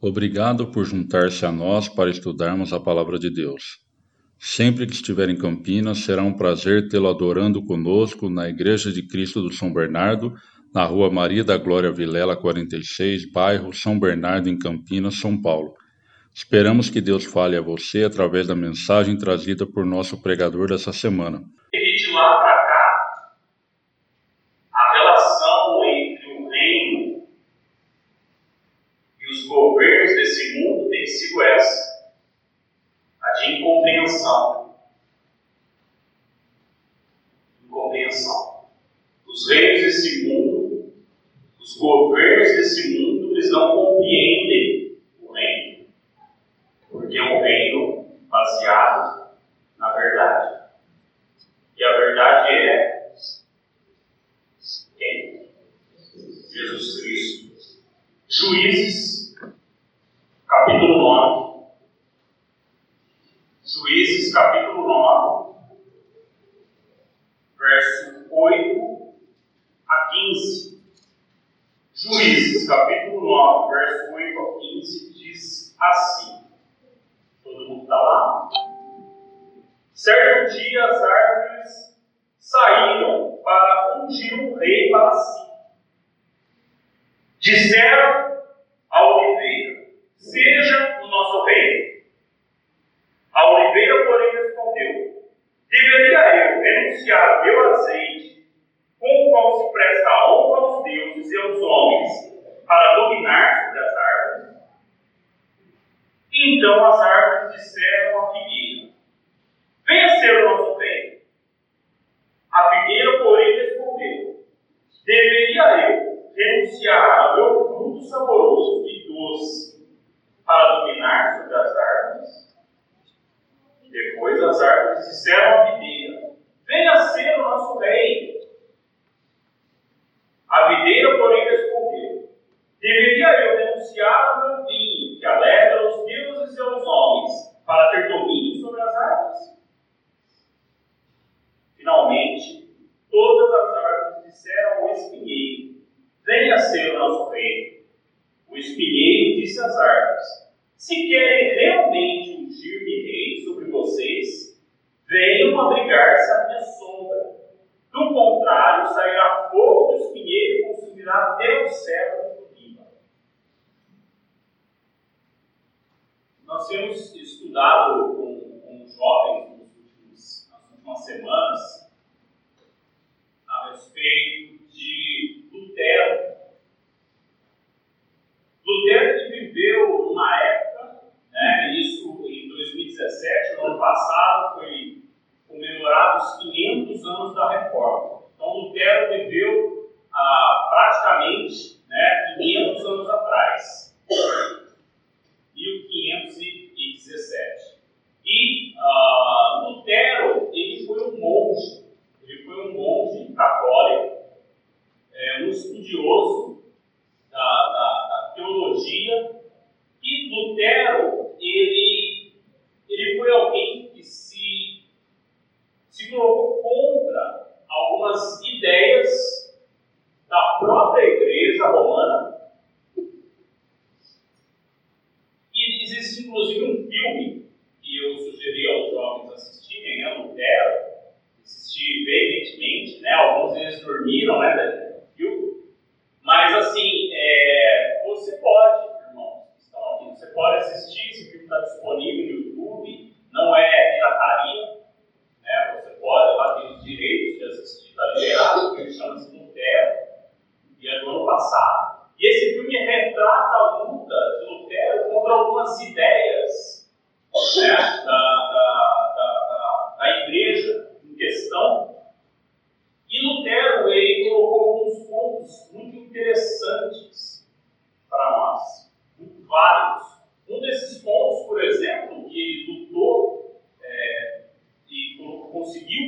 Obrigado por juntar-se a nós para estudarmos a Palavra de Deus. Sempre que estiver em Campinas, será um prazer tê-lo adorando conosco na Igreja de Cristo do São Bernardo, na Rua Maria da Glória Vilela 46, bairro São Bernardo, em Campinas, São Paulo. Esperamos que Deus fale a você através da mensagem trazida por nosso pregador dessa semana.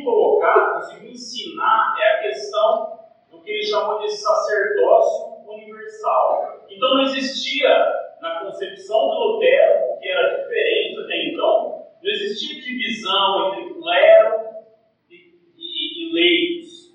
colocar, conseguiu ensinar é a questão do que ele chamou de sacerdócio universal. Então não existia na concepção de Lutero, que era diferente até então, não existia divisão entre clero e, e, e leigos.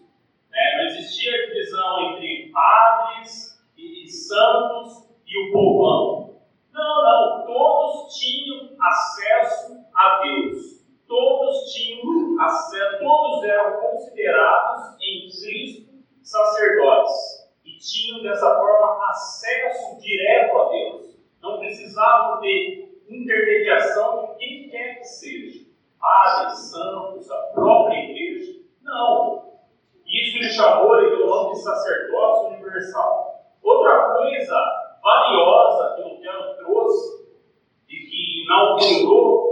Né? Não existia divisão entre padres e, e santos e o povão. Não, não. Todos tinham acesso a Deus todos tinham acesso, todos eram considerados em Cristo sacerdotes e tinham dessa forma acesso direto a Deus. Não precisavam de intermediação de quem quer que seja, padres, santos, a própria igreja. Não. Isso ele chamou ele pelo nome de sacerdócio universal. Outra coisa valiosa que o Lutero trouxe e que inaugurou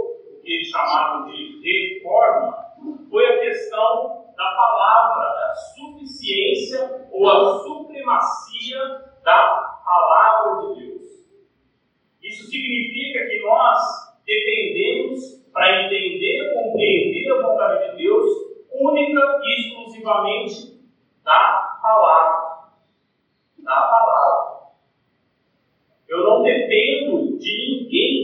eles chamavam de reforma foi a questão da palavra, da suficiência ou a supremacia da palavra de Deus. Isso significa que nós dependemos para entender, compreender a vontade de Deus, única e exclusivamente da palavra. Da palavra. Eu não dependo de ninguém, é,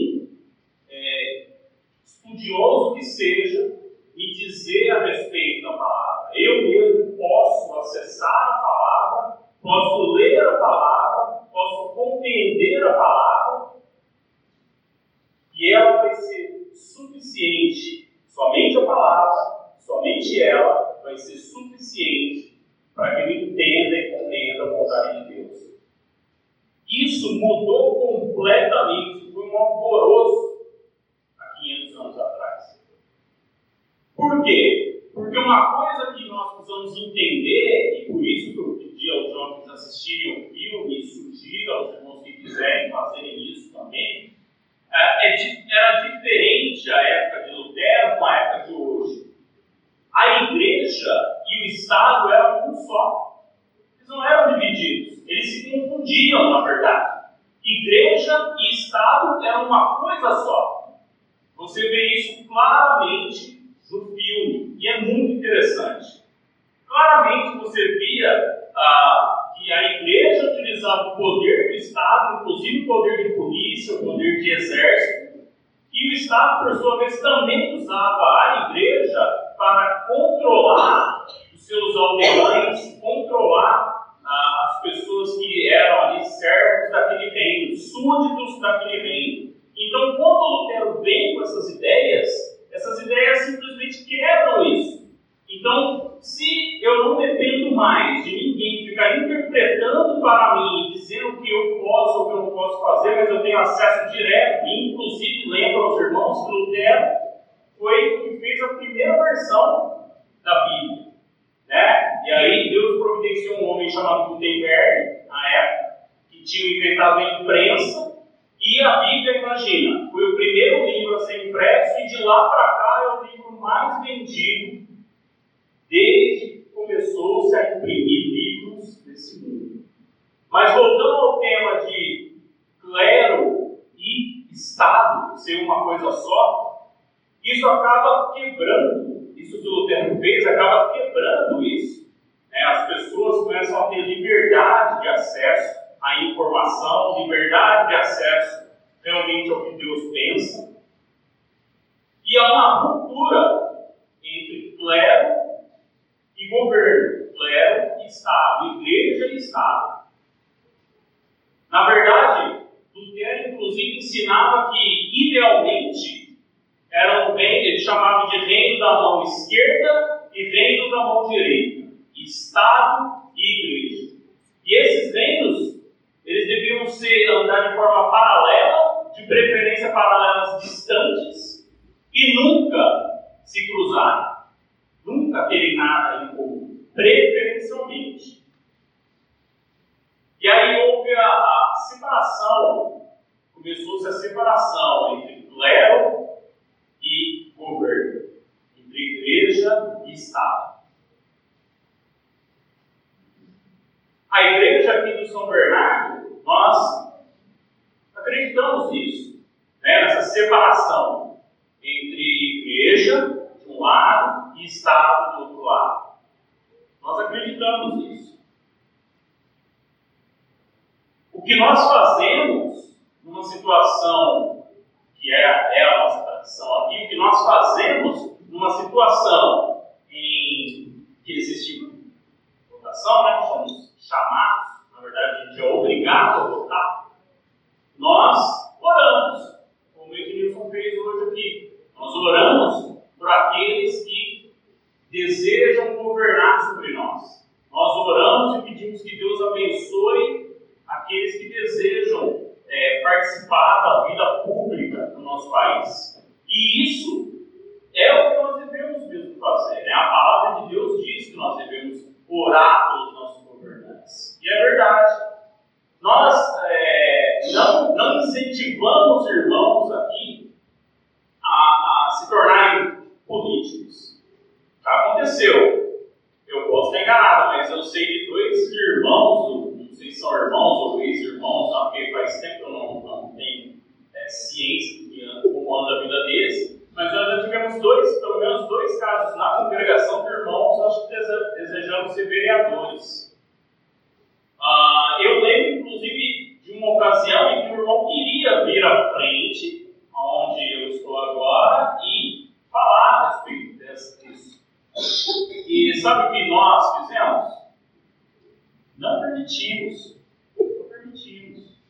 estudioso que seja, me dizer a respeito da palavra. Eu mesmo posso acessar a palavra, posso ler a palavra, posso compreender a palavra, e ela vai ser suficiente, somente a palavra, somente ela vai ser suficiente para que eu entenda e compreenda a vontade de Deus. Isso mudou completamente, foi um alvoroço há 500 anos atrás. Por quê? Porque uma coisa que nós precisamos entender, e por isso que eu pedi aos jovens assistirem o filme e sugiro aos irmãos que quiserem fazerem isso também, é, é era diferente a época de Lutero com a época de hoje. A igreja e o Estado eram um só. Eles não eram divididos, eles se confundiam, na verdade. Igreja e Estado eram uma coisa só. Você vê isso claramente no filme, e é muito interessante. Claramente você via ah, que a igreja utilizava o poder do Estado, inclusive o poder de polícia, o poder de exército, e o Estado, por sua vez, também usava a igreja para controlar os seus aldeões, controlar ah, as pessoas que eram ali servos daquele reino, súditos daquele reino. Então, quando Lutero vem com essas ideias, essas ideias simplesmente quebram isso. Então, se eu não dependo mais de ninguém ficar interpretando para mim, dizendo o que eu posso ou o que eu não eu tenho acesso direto, e inclusive lembro aos irmãos que Lutero foi o que fez a primeira versão da Bíblia. Né? E aí Deus providenciou um homem chamado Gutenberg, na época, que tinha inventado a imprensa, e a Bíblia, imagina, foi o primeiro livro a ser impresso, e de lá para cá é o livro mais vendido desde que começou-se a imprimir livros nesse mundo. Mas voltando ao tema de clero e Estado ser uma coisa só, isso acaba quebrando, isso que o Lutero fez acaba quebrando isso. Né? As pessoas começam a ter liberdade de acesso à informação, liberdade de acesso realmente ao que Deus pensa. E há uma ruptura entre clero e governo, clero e Estado, igreja e Estado. Na verdade, Lutero, inclusive, ensinava que, idealmente, era um reino, ele chamava de reino da mão esquerda e reino da mão direita, Estado e igreja. E esses reinos, eles deviam ser, andar de forma paralela, de preferência paralelas distantes, e nunca se cruzarem nunca terem nada em comum, preferencialmente. E aí houve a, a separação, começou-se a separação entre clero e governo, entre igreja e Estado. A igreja aqui do São Bernardo, nós acreditamos nisso, né, nessa separação entre igreja, de um lado, e Estado do outro lado. Nós acreditamos nisso. O que nós fazemos numa situação que é, é a nossa tradição aqui, o que nós fazemos numa situação em que existe votação, né, somos chamados, na verdade a gente é obrigado a votar, nós oramos, como o Edmilson fez hoje aqui. Nós oramos por aqueles que desejam governar sobre nós. Nós oramos e pedimos que Deus abençoe aqueles que desejam é, participar da vida pública do nosso país. E isso é o que nós devemos mesmo fazer. Né? A palavra de Deus diz que nós devemos orar pelos nossos governantes. E é verdade. Nós é, não, não incentivamos irmãos aqui a, a se tornarem políticos. Já aconteceu. Eu posso estar enganado, mas eu sei de dois irmãos, não sei se são irmãos ou ex-irmãos, porque faz tempo que eu não, não tenho é, ciência de como anda a vida deles, mas nós já tivemos dois, pelo menos dois casos na congregação de irmãos, nós desejamos ser vereadores. Ah, eu lembro, inclusive, de uma ocasião em que o irmão queria vir à frente, onde eu estou agora, e falar a respeito disso. E sabe o que nós fizemos? Não permitimos. Não permitimos.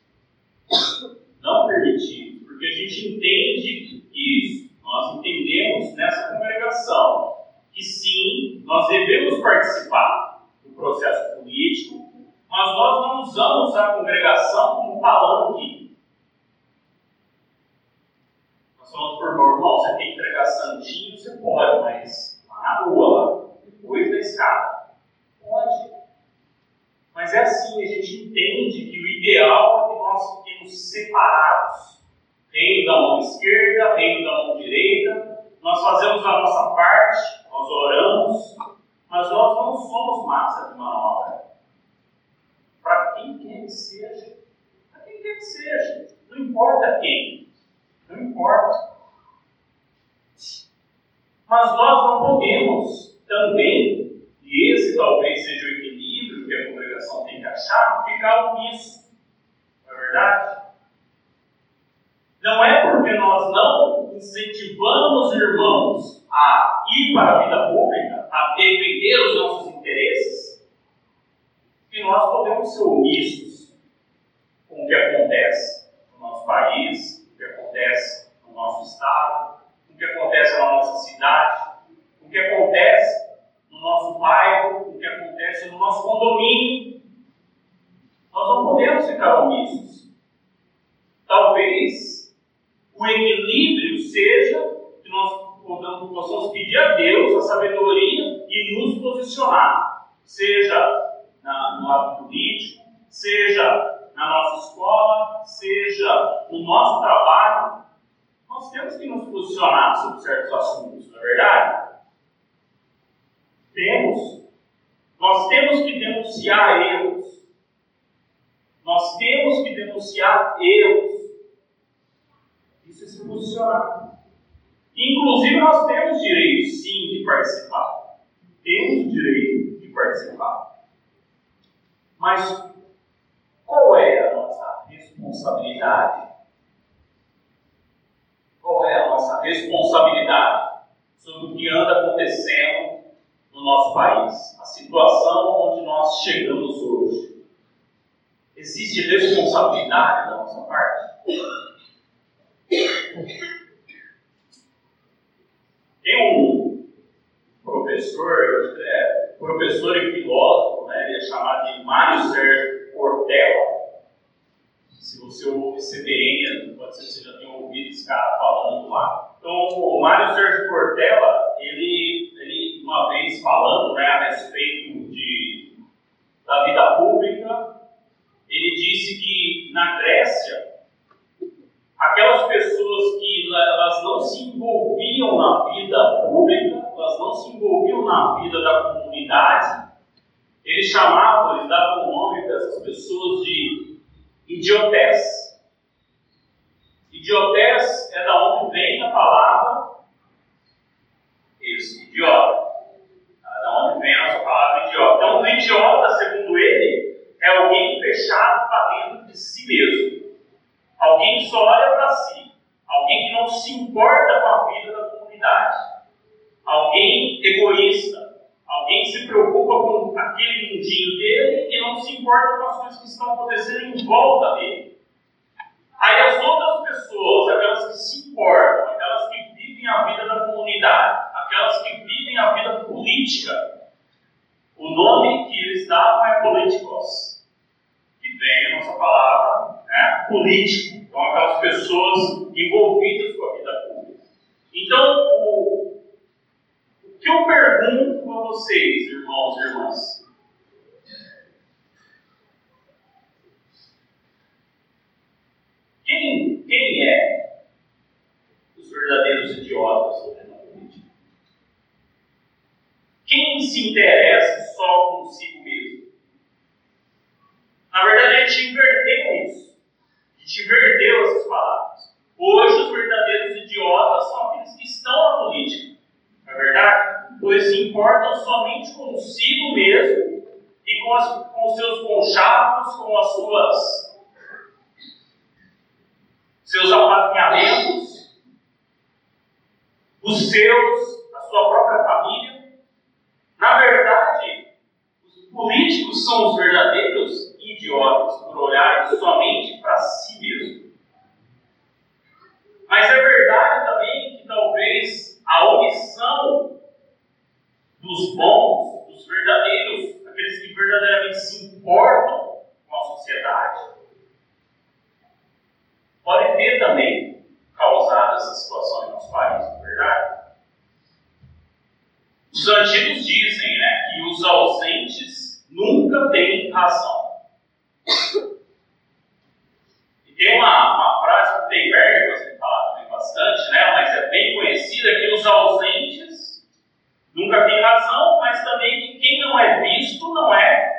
Não permitimos. Porque a gente entende isso. Nós entendemos nessa congregação que sim, nós devemos participar do processo político, mas nós não usamos a congregação como palanque. Nós falamos por irmão, você quer entregar santinho, você pode, mas lá na rua, depois da escada. Pode. Mas é assim, a gente entende que o ideal é que nós fiquemos separados. Reino da mão esquerda, reino da mão direita. Nós fazemos a nossa parte, nós oramos, mas nós não somos massa de manobra. Para quem quer que seja. Para quem quer que seja. Não importa quem. Não importa. Mas nós não podemos também, e esse talvez seja o equilíbrio que a congregação tem que achar, ficar nisso. Não é verdade? Não é porque nós incentivamos irmãos a ir para a vida pública, a defender os nossos interesses, que nós podemos ser omissos com o que acontece no nosso país, o que acontece no nosso estado, o que acontece na nossa cidade, o que acontece no nosso bairro, o que acontece no nosso condomínio. Nós não podemos ficar omissos. Talvez o equilíbrio seja que nós possamos pedir a Deus a sabedoria e nos posicionar, seja na, no lado político, seja na nossa escola, seja no nosso trabalho. Nós temos que nos posicionar sobre certos assuntos, não é verdade? Temos. Nós temos que denunciar erros. Nós temos que denunciar erros você se posicionar. Inclusive, nós temos direito, sim, de participar. Temos o direito de participar. Mas qual é a nossa responsabilidade? Qual é a nossa responsabilidade sobre o que anda acontecendo no nosso país? A situação onde nós chegamos hoje. Existe responsabilidade da nossa parte? Tem um professor, é, professor e filósofo, né, ele é chamado de Mário Sérgio Cortella. Se você ouve CBN, pode ser que você já tenha ouvido esse cara falando lá. Então, o Mário Sérgio Cortella, ele, ele uma vez falando né, a respeito de, da vida pública, ele disse que na Grécia aquelas pessoas que elas não se envolviam na vida pública, elas não se envolviam na vida da comunidade, eles chamavam, eles davam o nome dessas pessoas de idiotés. Idiotés é da onde vem a palavra isso, idiota. É da onde vem a nossa palavra idiota. Então, o idiota, segundo ele, é alguém fechado para dentro de si mesmo. Alguém que só olha para si. Alguém que não se importa com a vida da comunidade. Alguém egoísta. Alguém que se preocupa com aquele mundinho dele e não se importa com as coisas que estão acontecendo em volta dele. Aí as outras pessoas, aquelas que se importam, aquelas que vivem a vida da comunidade, aquelas que vivem a vida política, o nome que eles davam é políticos, que vem a nossa palavra né, político. Então aquelas pessoas envolvidas com a vida pública. Então, o, o que eu pergunto a vocês, irmãos e irmãs? Quem, quem é os verdadeiros idiotas na política? Quem se interessa só consigo mesmo? Na verdade, a gente inverteu isso. A gente inverteu essas palavras. Hoje, os verdadeiros idiotas são aqueles que estão na política. Não é verdade? Pois se importam somente consigo mesmo e com, as, com os seus conchavos, com as suas seus apadrinhamentos, os seus, a sua própria família. Na verdade, os políticos são os verdadeiros idiotas por olharem somente para si mesmo. Mas é verdade também que talvez a omissão dos bons, dos verdadeiros, aqueles que verdadeiramente se importam com a sociedade, pode ter também causado essa situação em nosso país, não é verdade? Os antigos dizem né, que os ausentes nunca têm razão. E tem uma, uma frase do Teiberg, que você fala também bastante, né, mas é bem conhecida, que os ausentes nunca têm razão, mas também que quem não é visto não é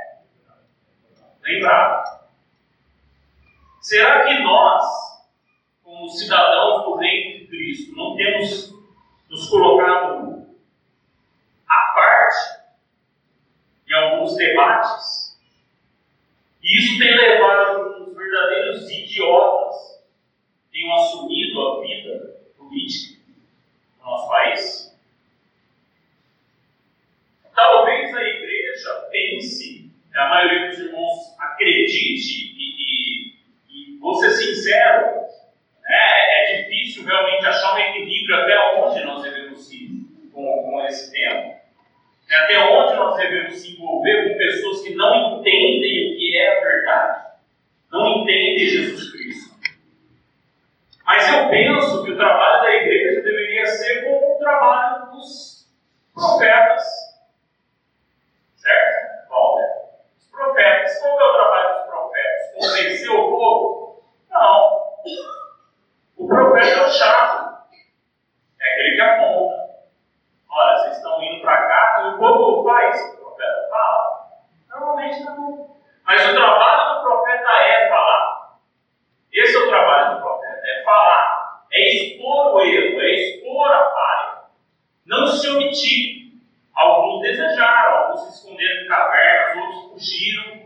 lembrado. Será que nós, como cidadãos do reino de Cristo, não temos nos colocado à parte em alguns debates? E isso tem levado os verdadeiros idiotas tenham assumido a vida política no nosso país? Talvez a igreja pense, a maioria dos irmãos acredite, e, e, e vou ser sincero, né, é difícil realmente achar um equilíbrio até onde nós devemos ir com, com esse tema. Até onde nós devemos se envolver com pessoas que não entendem o que é a verdade, não entendem Jesus Cristo. Mas eu penso que o trabalho da igreja deveria ser como o trabalho dos profetas. Certo, Walter? Os profetas. Qual é o trabalho dos profetas? Convencer o povo? Não. O profeta é o chato. É aquele que aponta. Olha, vocês estão indo para cá, e o povo faz. O profeta fala. Normalmente não. Mas o trabalho do profeta é falar. Esse é o trabalho do profeta, é falar. É expor o erro, é expor a falha. Não se omitir. Alguns desejaram, alguns se esconderam em cavernas, outros fugiram.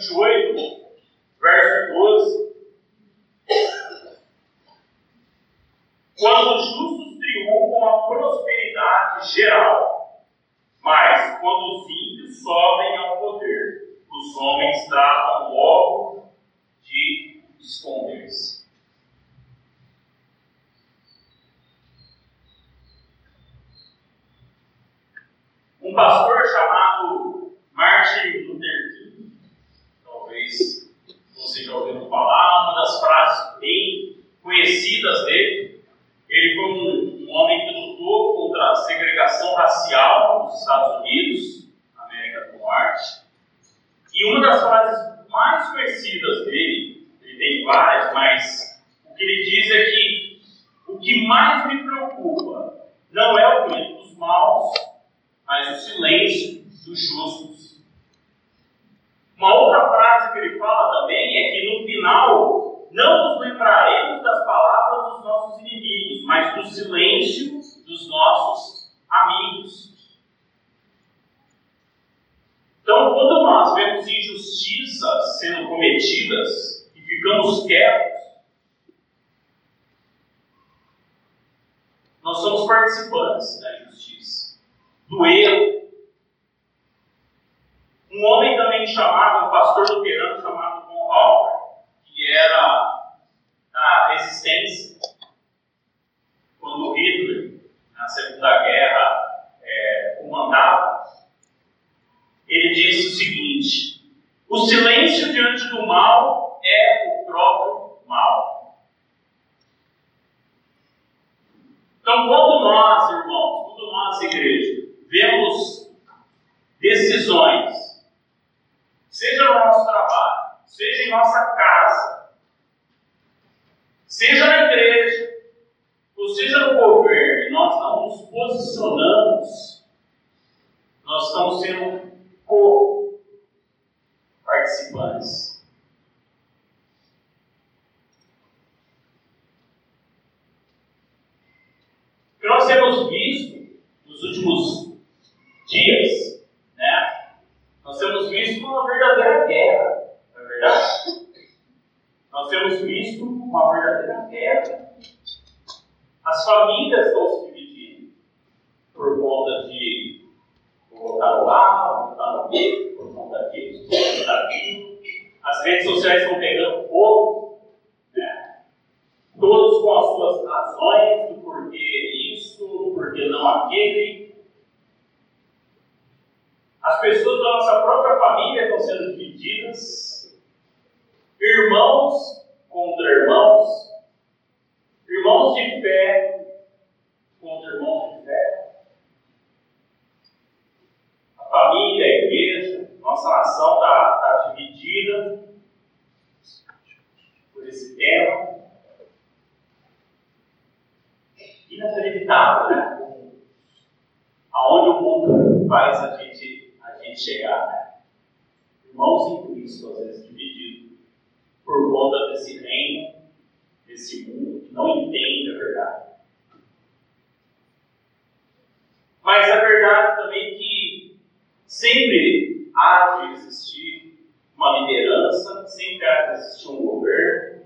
spirituel do erro. Um homem também chamado, um pastor luterano chamado Von Halper, que era da resistência, quando Hitler, na Segunda Guerra, é, comandava, ele disse o seguinte: o silêncio diante do mal é o próprio mal. Então, quando nós, irmãos, quando nós, igreja, vemos decisões, seja no nosso trabalho, seja em nossa casa, seja na igreja, ou seja no governo, nós não nos posicionamos, nós estamos sendo co-participantes. Nós temos visto nos últimos dias, né? Nós temos visto uma verdadeira guerra, Nós temos visto uma verdadeira guerra. As famílias estão se dividindo por conta de votar vou votar no B, por conta disso, por conta daquilo. As redes sociais estão pegando fogo, né? todos com as suas razões do porquê isso, do porquê não aquele. As pessoas da nossa própria família estão sendo divididas, irmãos contra irmãos, irmãos de fé contra irmãos de fé família, a igreja, nossa nação está tá dividida por esse tema. Inacreditável, né? Aonde o mundo faz a gente, a gente chegar, né? Irmãos em Cristo, às vezes por conta desse reino, desse mundo que não entende a verdade. Mas a verdade também é que sempre há de existir uma liderança, sempre há de existir um governo,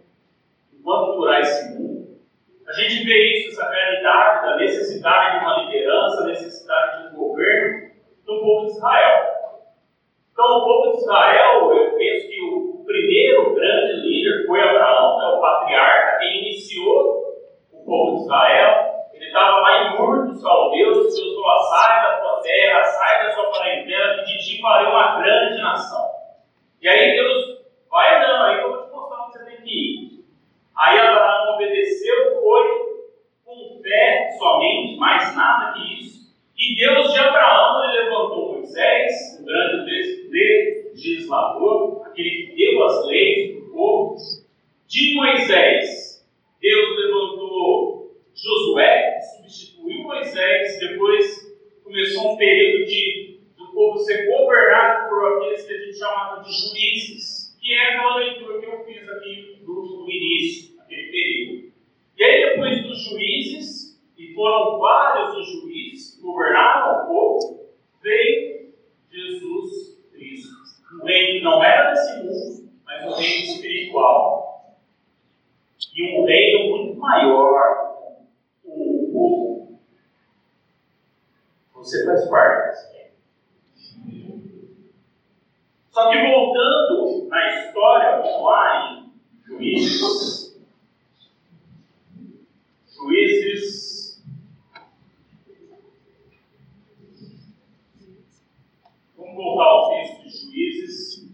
enquanto durar esse mundo. A gente vê isso, essa realidade da necessidade de uma liderança, necessidade de um governo no povo de Israel. Então, o povo de Israel, eu penso que o primeiro grande líder foi Abraão, é o patriarca, que iniciou o povo de Israel. Ele estava lá em Ur dos caldeus, Deus falou, ah, sai da tua terra, sai da sua parentela, que de ti farei uma grande nação. E aí Deus vai andando, aí eu vou te mostrar onde você tem que ir. Aí Abraão obedeceu, foi com fé somente, mais nada que isso. E Deus de Abraão ele levantou Moisés, o grande legislador, que deu as leis para o povo. De Moisés, Deus levantou Josué, que substituiu Moisés, depois começou um período de do povo ser governado por aqueles que a gente chamava de juízes, que é aquela leitura que eu fiz aqui no, no início, aquele período. E aí, depois dos juízes, e foram vários os juízes que governaram o povo, veio Jesus Um reino não era desse mundo, mas um reino espiritual. E um reino muito maior. O povo. Você faz parte desse reino. Só que voltando na história, em Juízes, Juízes. Vamos voltar ao texto de Juízes.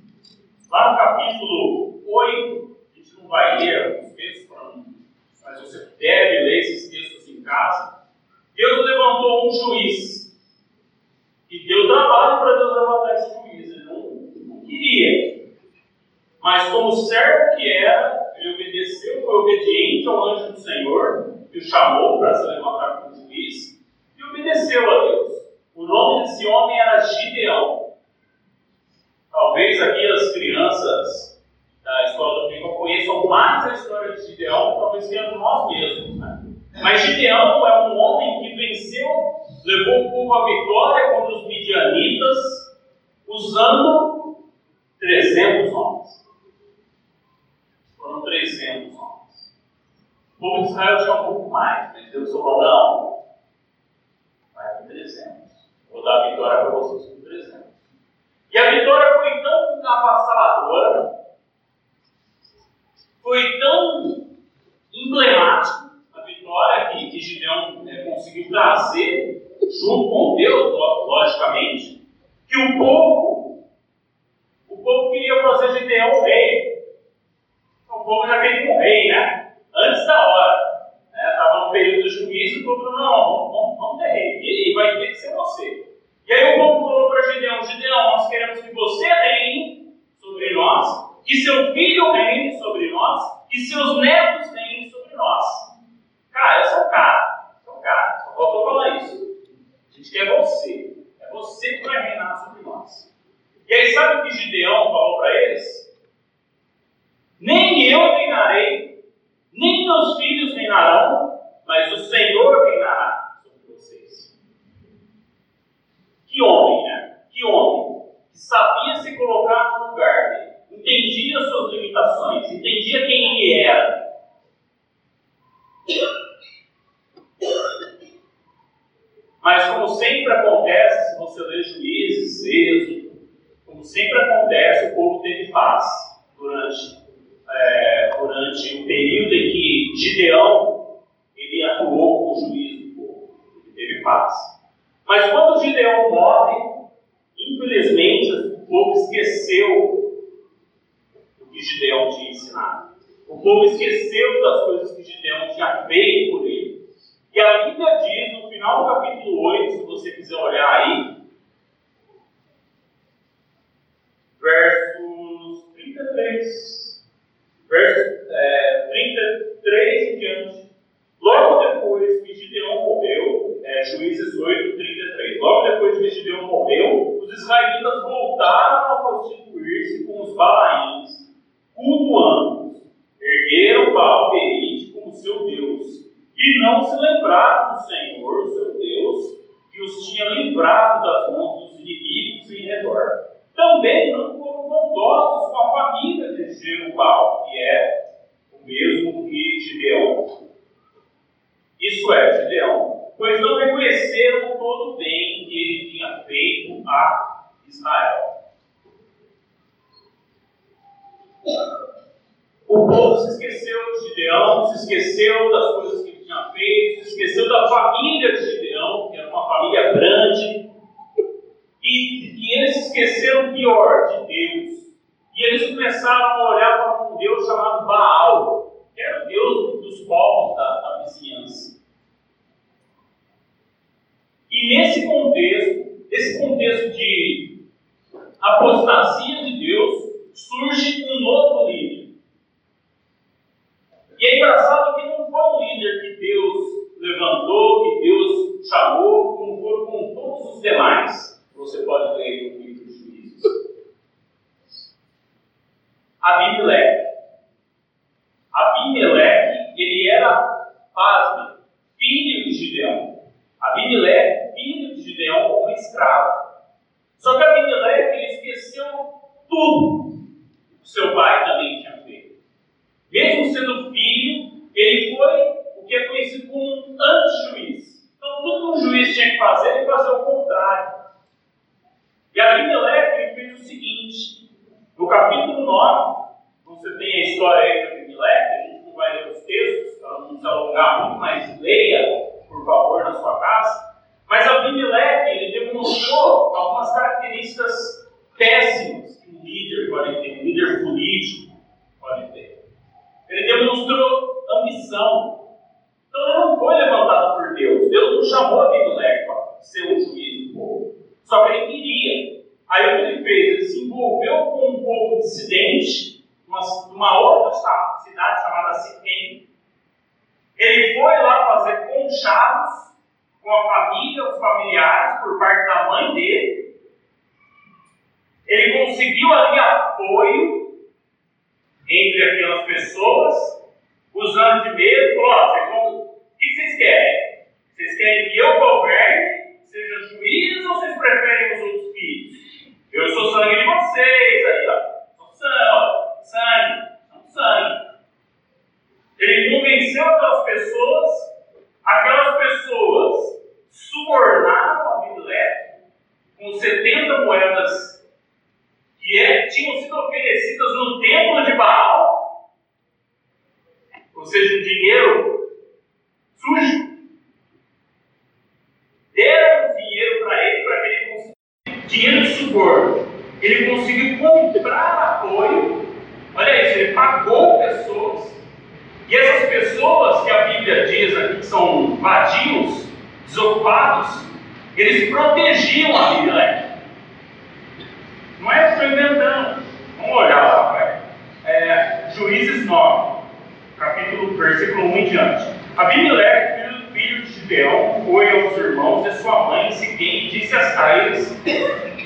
Lá no capítulo 8, a gente não vai ler os textos, mas você deve ler esses textos em casa. Deus levantou um juiz. E deu trabalho para Deus levantar esse juiz. Ele não, não queria. Mas, como servo que era, ele obedeceu, foi obediente ao anjo do Senhor que o chamou para se levantar como juiz e obedeceu a Deus. O nome desse homem era Gideão. Talvez aqui as crianças da escola domingo conheçam mais a história de Gideão, talvez tenham nós mesmos. Né? Mas Gideão é um homem que venceu, levou o povo à vitória contra os midianitas, usando 300 homens. Foram 300 homens. O povo de Israel tinha um pouco mais, mas Deus falou: não, vai com 300. Vou dar a vitória para vocês com 300. E a vitória foi tão avassaladora, foi tão emblemática a vitória que, que Gideão é, conseguiu trazer, junto com Deus, logicamente, que o povo, o povo queria fazer Gideão rei. Então, o povo já queria um rei, né? antes da hora. Estava né? no período do juízo, o povo falou, não, vamos, vamos ter rei. E, e vai ter que ser você. E aí o povo falou para Gideão, Gideão, nós queremos que você reine sobre nós, que seu filho reine sobre nós, e seus netos reinem sobre nós. Cara, esse é o cara. Esse é o cara. Só faltou falar isso. A gente quer você. É você que vai reinar sobre nós. E aí sabe o que Gideão falou para eles? Nem eu reinarei nem meus filhos reinarão, mas o Senhor reinará sobre vocês. Que homem, né? Que homem que sabia se colocar no lugar dele, entendia suas limitações, entendia quem ele era. Mas como sempre acontece, se você ler juízes, êxodo, como sempre acontece, o povo teve paz durante é, durante o período em que Gideão ele atuou como juiz do povo. Ele teve paz. Mas quando Gideão morre, infelizmente o povo esqueceu o que Gideão tinha ensinado. O povo esqueceu das coisas que Gideão tinha feito por ele. E a Bíblia diz, no final do capítulo 8, se você quiser olhar aí, versos 33 verso é, 33 em diante. Logo depois que Gideão morreu, é, Juízes 8, 33, logo depois que Gideão morreu, os israelitas voltaram a constituir-se com os balaíns, cultuando-os, ergueram Baal Berite como seu Deus, e não se lembraram do Senhor, seu Deus, que os tinha livrado das mãos dos inimigos em redor. Também não foram bondosos com a família de Jerubal, que é o mesmo que Gideão. Isso é, Gideão, pois não reconheceram todo o bem que ele tinha feito a Israel. O povo se esqueceu de Gideão, se esqueceu das coisas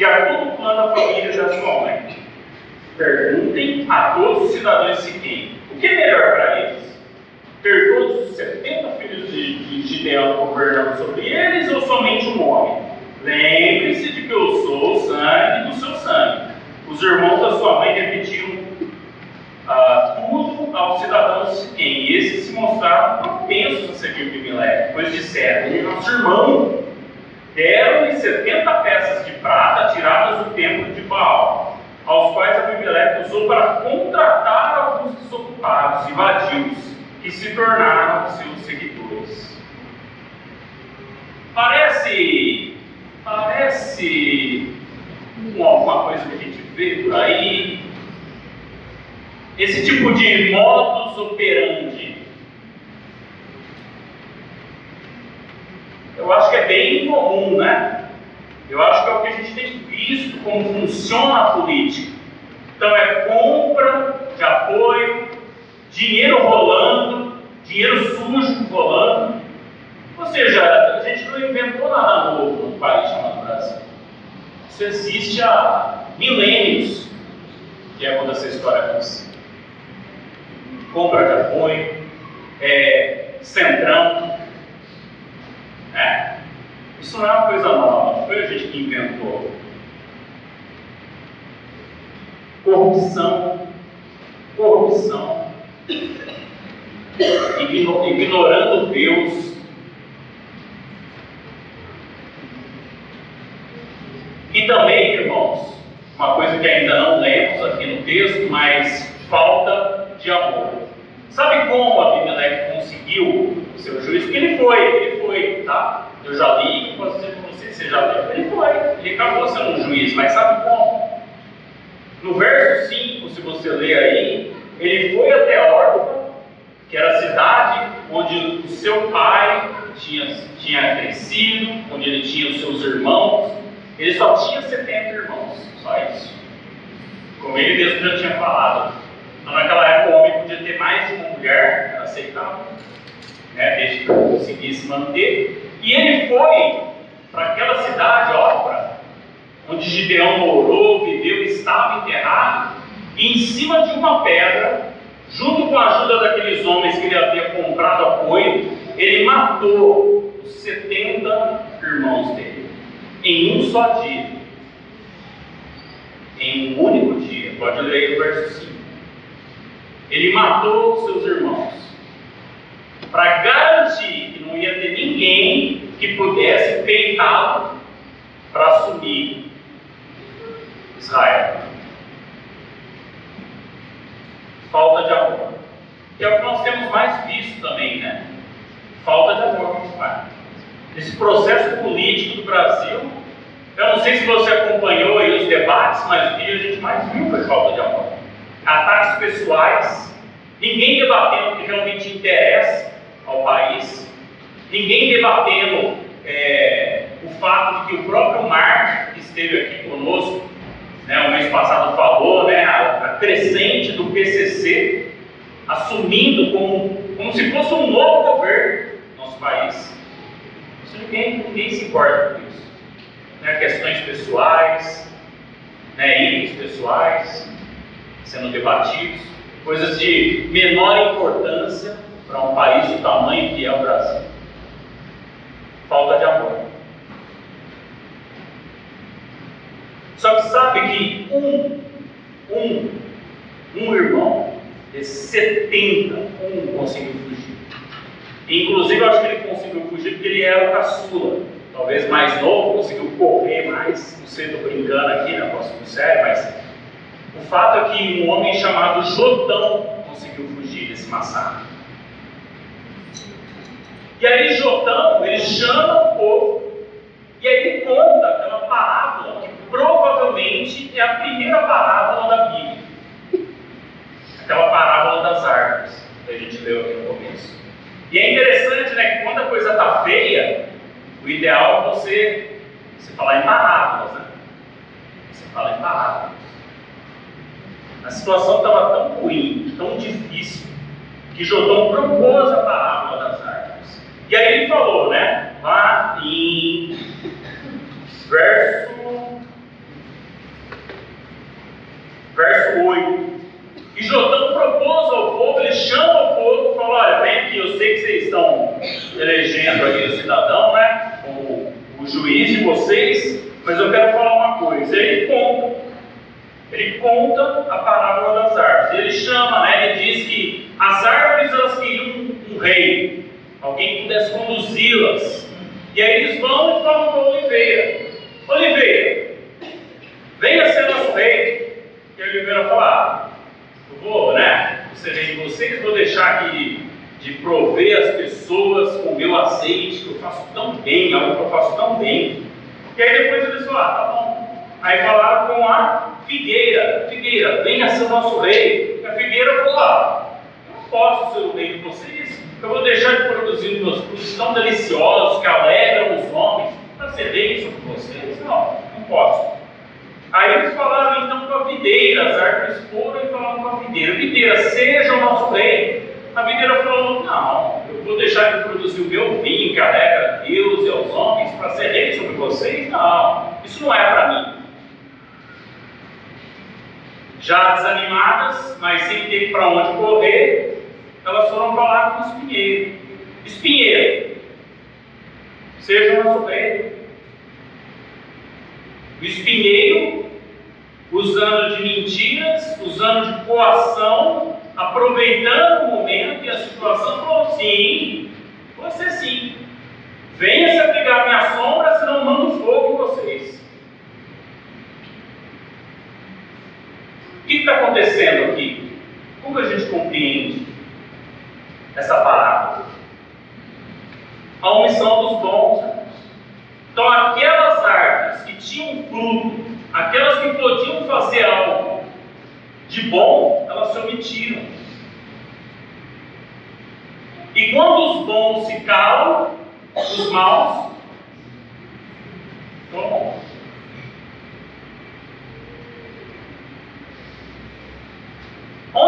e a todo o clã da família da sua mãe: Perguntem a todos os cidadãos de Siquém, o que é melhor para eles? Ter todos os 70 filhos de, de Gideão governando sobre eles ou somente um homem? Lembre-se de que eu sou o sangue do seu sangue. Os irmãos da sua mãe repetiram uh, tudo aos cidadãos de e esses se mostraram propensos a seguir Abimeleque, pois disseram: Ele é nosso irmão. Deram-lhe 70 peças de prata tiradas do templo de Baal, aos quais Abimeleque usou para contratar alguns desocupados e vadios, que se tornaram seus seguidores. Parece parece com alguma coisa que a gente vê por aí. Esse tipo de modus operandi. Eu acho que é bem comum, né? Eu acho que é o que a gente tem visto como funciona a política. Então é compra de apoio, dinheiro rolando, dinheiro sujo rolando. Ou seja, a gente não inventou nada novo no país chamado Brasil. Isso existe há milênios que é quando essa história aconteceu. Compra de apoio, é, centrão. Né? Isso não é uma coisa nova, foi a gente que inventou. Corrupção, corrupção, ignorando Deus, E também, irmãos, uma coisa que ainda não lemos aqui no texto, mas falta de amor. Sabe como Abimeleque conseguiu o seu juízo? Foi, ele foi, Eu já li, posso dizer para vocês, você já leu, ele foi, ele acabou sendo um juiz, mas sabe como? No verso 5, se você ler aí, ele foi até Orpa, que era a cidade onde o seu pai tinha, tinha crescido, onde ele tinha os seus irmãos. Ele só tinha 70 irmãos, só isso. Como ele mesmo já tinha falado. Então, naquela época, o homem podia ter mais de uma mulher, era aceitável, né, desde que conseguisse manter. E ele foi para aquela cidade, Ópera, onde Gideão morou, viveu, estava enterrado, e em cima de uma pedra, junto com a ajuda daqueles homens que ele havia comprado apoio, ele matou os 70 irmãos dele, em um só dia. Em um único dia. Pode ler o verso 5. Ele matou seus irmãos para garantir que não ia ter ninguém que pudesse peitá-lo para assumir Israel. Falta de amor. Que é o que nós temos mais visto também, né? Falta de amor com os. Esse processo político do Brasil, eu não sei se você acompanhou aí os debates, mas o que a gente mais viu foi falta de amor. Ataques pessoais, ninguém debatendo o que realmente interessa ao país, ninguém debatendo é, o fato de que o próprio Mark, que esteve aqui conosco, né, o mês passado falou, né, a, a crescente do PCC, assumindo como, como se fosse um novo governo no nosso país. Isso ninguém, ninguém se importa com isso. Né, questões pessoais, né, itens pessoais sendo debatidos, coisas de menor importância para um país do tamanho que é o Brasil. Falta de amor. Só que sabe que um, um, um irmão de 70, um conseguiu fugir. Inclusive, eu acho que ele conseguiu fugir porque ele era o caçula. Talvez mais novo, conseguiu correr mais. Não sei, estou brincando aqui, né? Posso ser sério, mas o fato é que um homem chamado Jotão conseguiu fugir desse massacre. E aí Jotão, ele chama o povo e aí ele conta aquela parábola que provavelmente é a primeira parábola da Bíblia. Aquela parábola das árvores, que a gente leu aqui no começo. E é interessante, né, que quando a coisa está feia, o ideal é você, você falar em parábolas, né? Você fala em parábolas. A situação estava tão ruim, tão difícil, que Jotão propôs a parábola. E aí ele falou, né, lá em verso verso 8. E Jotão propôs ao povo, ele chama o povo e fala: Olha, vem aqui, eu sei que vocês estão elegendo aqui o cidadão, né? O, o juiz de vocês, mas eu quero falar uma coisa. Ele conta, ele conta a parábola das árvores. Ele chama, né? Ele diz que as árvores elas queriam um, um rei, alguém pudesse conduzi-las. E aí eles vão e falam para Oliveira: Oliveira, venha ser nosso rei. E Oliveira fala, ah, eu vou, né? Você vem vocês, vou deixar aqui de, prover as pessoas com o meu azeite, que eu faço tão bem, algo que eu faço tão bem. E aí depois eles falaram, ah, tá bom. Aí falaram com a figueira, figueira, venha ser nosso rei. E a figueira falou, ah, eu não posso ser o rei de vocês, eu vou deixar de produzir meus frutos tão deliciosos, que alegram os homens, para ser rei sobre vocês. Não, não posso. Aí eles falaram então com a videira, as árvores foram e falaram com a videira: Videira, seja o nosso rei. A videira falou: Não, eu vou deixar de produzir o meu vinho que alegra a Deus e aos homens para ser rei sobre vocês? Não, isso não é para mim. Já desanimadas, mas sem ter para onde correr, elas foram falar com o espinheiro: Espinheiro, seja nosso rei. O espinheiro, usando de mentiras, usando de coação, aproveitando o momento e a situação, falou: sim, você sim. Venha se abrigar à minha sombra, senão mando fogo em vocês. O que está acontecendo aqui? Como a gente compreende essa palavra? A omissão dos dons. Então, aquelas árvores que tinham fruto, aquelas que podiam fazer algo de bom, elas se omitiram. E quando os bons se calam, Os maus estão bons.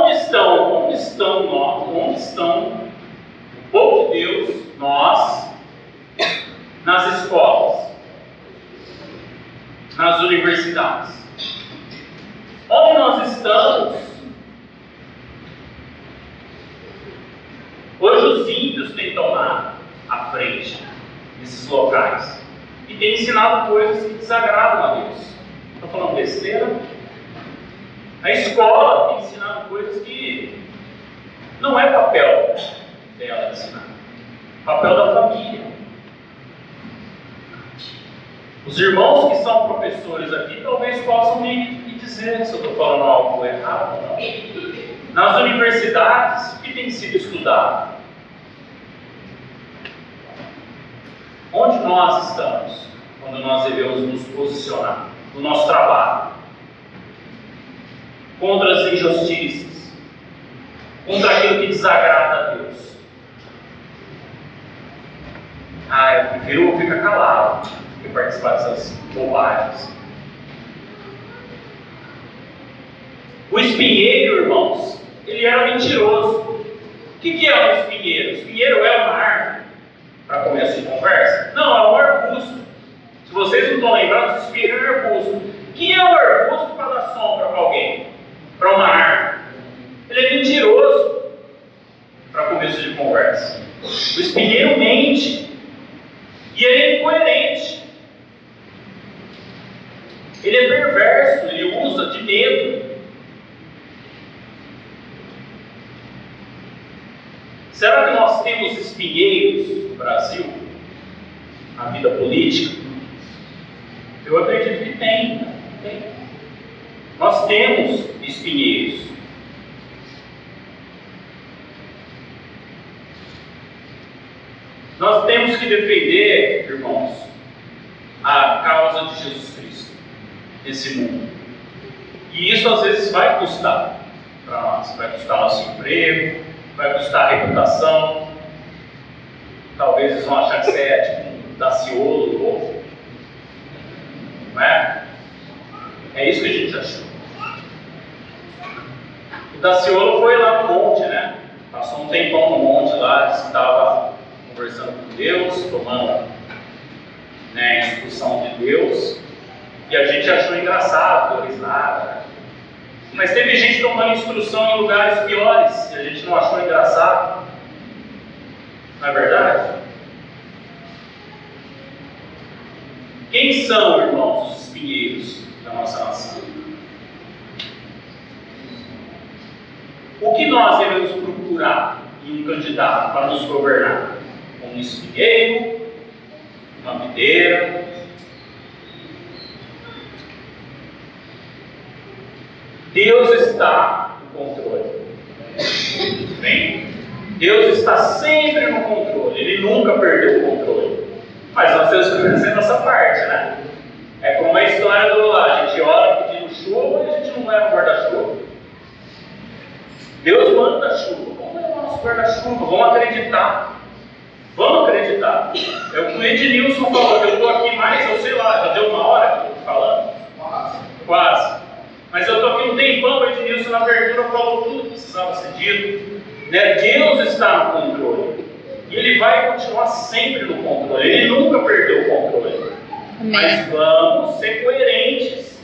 Onde estão, onde estão nós, onde estão o povo de Deus, nós, nas escolas, nas universidades? Onde nós estamos? Hoje os ímpios têm tomado a frente nesses locais e têm ensinado coisas que desagradam a Deus. Estou falando besteira? A escola tem ensinado coisas que não é papel dela ensinar, papel da família. Os irmãos que são professores aqui talvez possam me, me dizer se eu estou falando algo errado ou não. Nas universidades, o que tem sido estudado? Onde nós estamos quando nós devemos nos posicionar no nosso trabalho? Contra as injustiças, contra aquilo que desagrada a Deus. Ah, eu prefiro ficar calado do que participar dessas bobagens. O espinheiro, irmãos, ele era mentiroso. O que, que é um espinheiro? O espinheiro é uma árvore, para começo de conversa? Não, é um arbusto. Se vocês não estão lembrados, o espinheiro é um arbusto. O que é um arbusto para dar sombra para alguém? Para uma árvore. Ele é mentiroso para começo de conversa. O espinheiro mente e ele é incoerente. Ele é perverso, ele usa de medo. Será que nós temos espinheiros no Brasil? Na vida política? Eu acredito que tem. tem. Nós temos espinheiros. Nós temos que defender, irmãos, a causa de Jesus Cristo nesse mundo. E isso às vezes vai custar para nós, vai custar nosso emprego, vai custar reputação. Talvez eles vão achar que você é tipo um daciolo novo. Não é? É isso que a gente achou. Daciolo foi lá no monte, né? Passou um tempão no monte lá, estava conversando com Deus, tomando né, a instrução de Deus. E a gente achou engraçado, risada. Né? Mas teve gente tomando instrução em lugares piores e a gente não achou engraçado. Não é verdade? Quem são, irmãos, os espinheiros da nossa nação? O que nós devemos procurar em um candidato para nos governar? Um espinheiro, uma videira. Deus está no controle. Bem, Deus está sempre no controle, Ele nunca perdeu o controle. Mas nós temos que a nossa parte, né? É como a história do lá, a gente ora pedindo chuva e a gente não leva guarda-chuva. Deus manda chuva. Vamos levar guarda-chuva, vamos acreditar. Vamos acreditar. É o que o Ednilson falou, eu estou aqui mais, eu sei lá, já deu uma hora que eu estou falando? Quase. Quase. Mas eu estou aqui um tempão, o Ednilson na abertura falou tudo que precisava ser dito. Né? Deus está no controle. E Ele vai continuar sempre no controle. Ele nunca perdeu o controle. Amém. Mas vamos ser coerentes.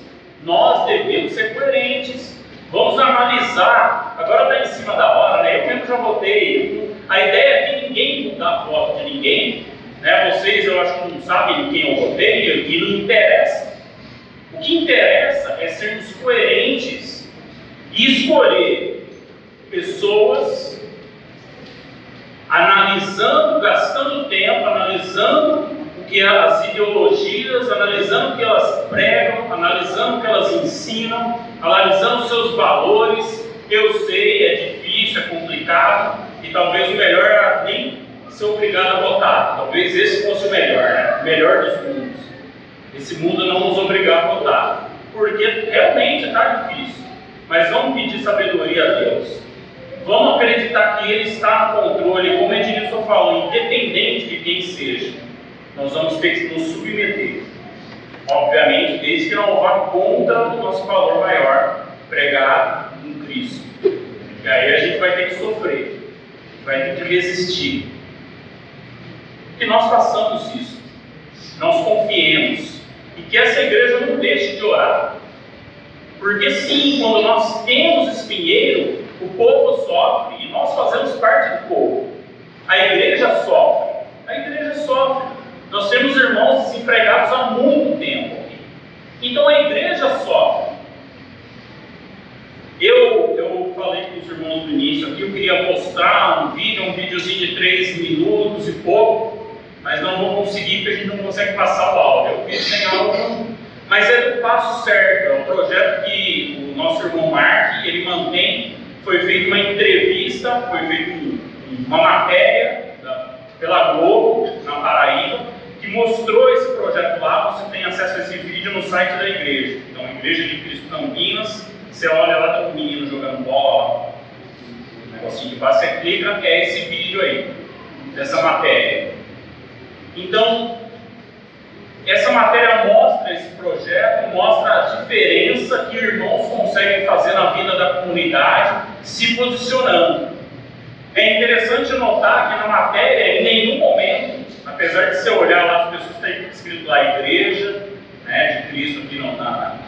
Nós devemos ser coerentes Vamos analisar. Agora está em cima da hora, né? Eu mesmo já votei. A ideia é que ninguém mudar a foto de ninguém. Né? Vocês, eu acho que não sabem quem eu votei e não interessa. O que interessa é sermos coerentes e escolher pessoas analisando, gastando tempo, analisando o que as ideologias, analisando o que elas pregam, analisando o que elas ensinam, analisando seus valores. Eu sei, é difícil, é complicado, e talvez o melhor era nem ser obrigado a votar. Talvez esse fosse o melhor, né? o melhor dos mundos. Esse mundo não nos obrigar a votar, porque realmente está difícil. Mas vamos pedir sabedoria a Deus. Vamos acreditar que Ele está no controle, como Edilson falou, independente de quem seja. Nós vamos ter que nos submeter. Obviamente, desde que não vá contra o nosso valor maior, pregado em Cristo. E aí a gente vai ter que sofrer, vai ter que resistir. Que nós façamos isso, nós confiemos, e que essa igreja não deixe de orar. Porque sim, quando nós temos espinheiro, o povo sofre e nós fazemos parte do povo. A igreja sofre. A igreja sofre. Nós temos irmãos desempregados há muito tempo. Então a igreja sofre. Eu, eu com os irmãos no início aqui, eu queria mostrar um vídeo, um videozinho de 3 minutos e pouco, mas não vou conseguir porque a gente não consegue passar o áudio. Eu fiz sem áudio, mas é do passo certo. É um projeto que o nosso irmão Mark, ele mantém, foi feita uma entrevista, foi feita uma matéria pela Globo, na Paraíba, que mostrou esse projeto lá. Você tem acesso a esse vídeo no site da igreja. Então, Igreja de Cristo Campinas você olha lá, tem um menino jogando bola, um negocinho de base, você clica, é esse vídeo aí, dessa matéria. Então, essa matéria mostra esse projeto, mostra a diferença que irmãos conseguem fazer na vida da comunidade, se posicionando. É interessante notar que na matéria, em nenhum momento, apesar de você olhar lá, as pessoas têm escrito lá igreja, né, de Cristo aqui no, na,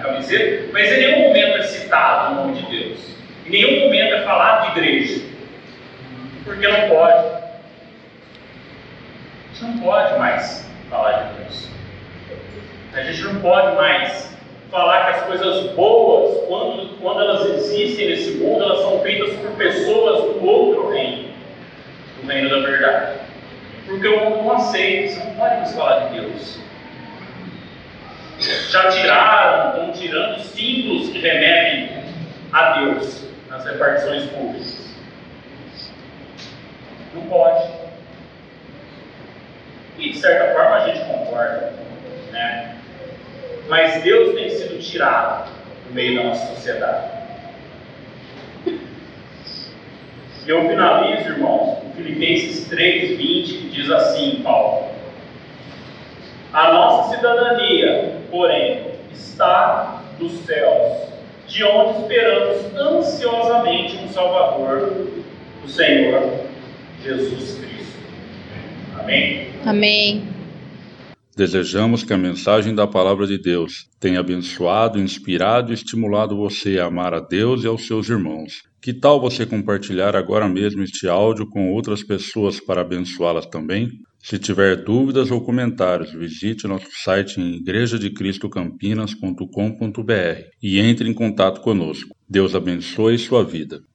camiseta, mas em nenhum momento é citado o nome de Deus. Em nenhum momento é falado de igreja. Porque não pode. A gente não pode mais falar de Deus. A gente não pode mais falar que as coisas boas, quando, quando elas existem nesse mundo, elas são feitas por pessoas do outro reino, do reino da verdade. Porque o mundo não aceita, você não pode mais falar de Deus já tiraram, estão tirando símbolos que remetem a Deus nas repartições públicas. Não pode. E de certa forma a gente concorda, né? Mas Deus tem sido tirado do meio da nossa sociedade. E eu finalizo, irmãos, com Filipenses 3,20, que diz assim, Paulo. A nossa cidadania, porém, está nos céus, de onde esperamos ansiosamente um Salvador, o Senhor Jesus Cristo. Amém? Amém. Desejamos que a mensagem da Palavra de Deus tenha abençoado, inspirado e estimulado você a amar a Deus e aos seus irmãos. Que tal você compartilhar agora mesmo este áudio com outras pessoas para abençoá-las também? Se tiver dúvidas ou comentários, visite nosso site em igrejadecristocampinas.com.br e entre em contato conosco. Deus abençoe sua vida.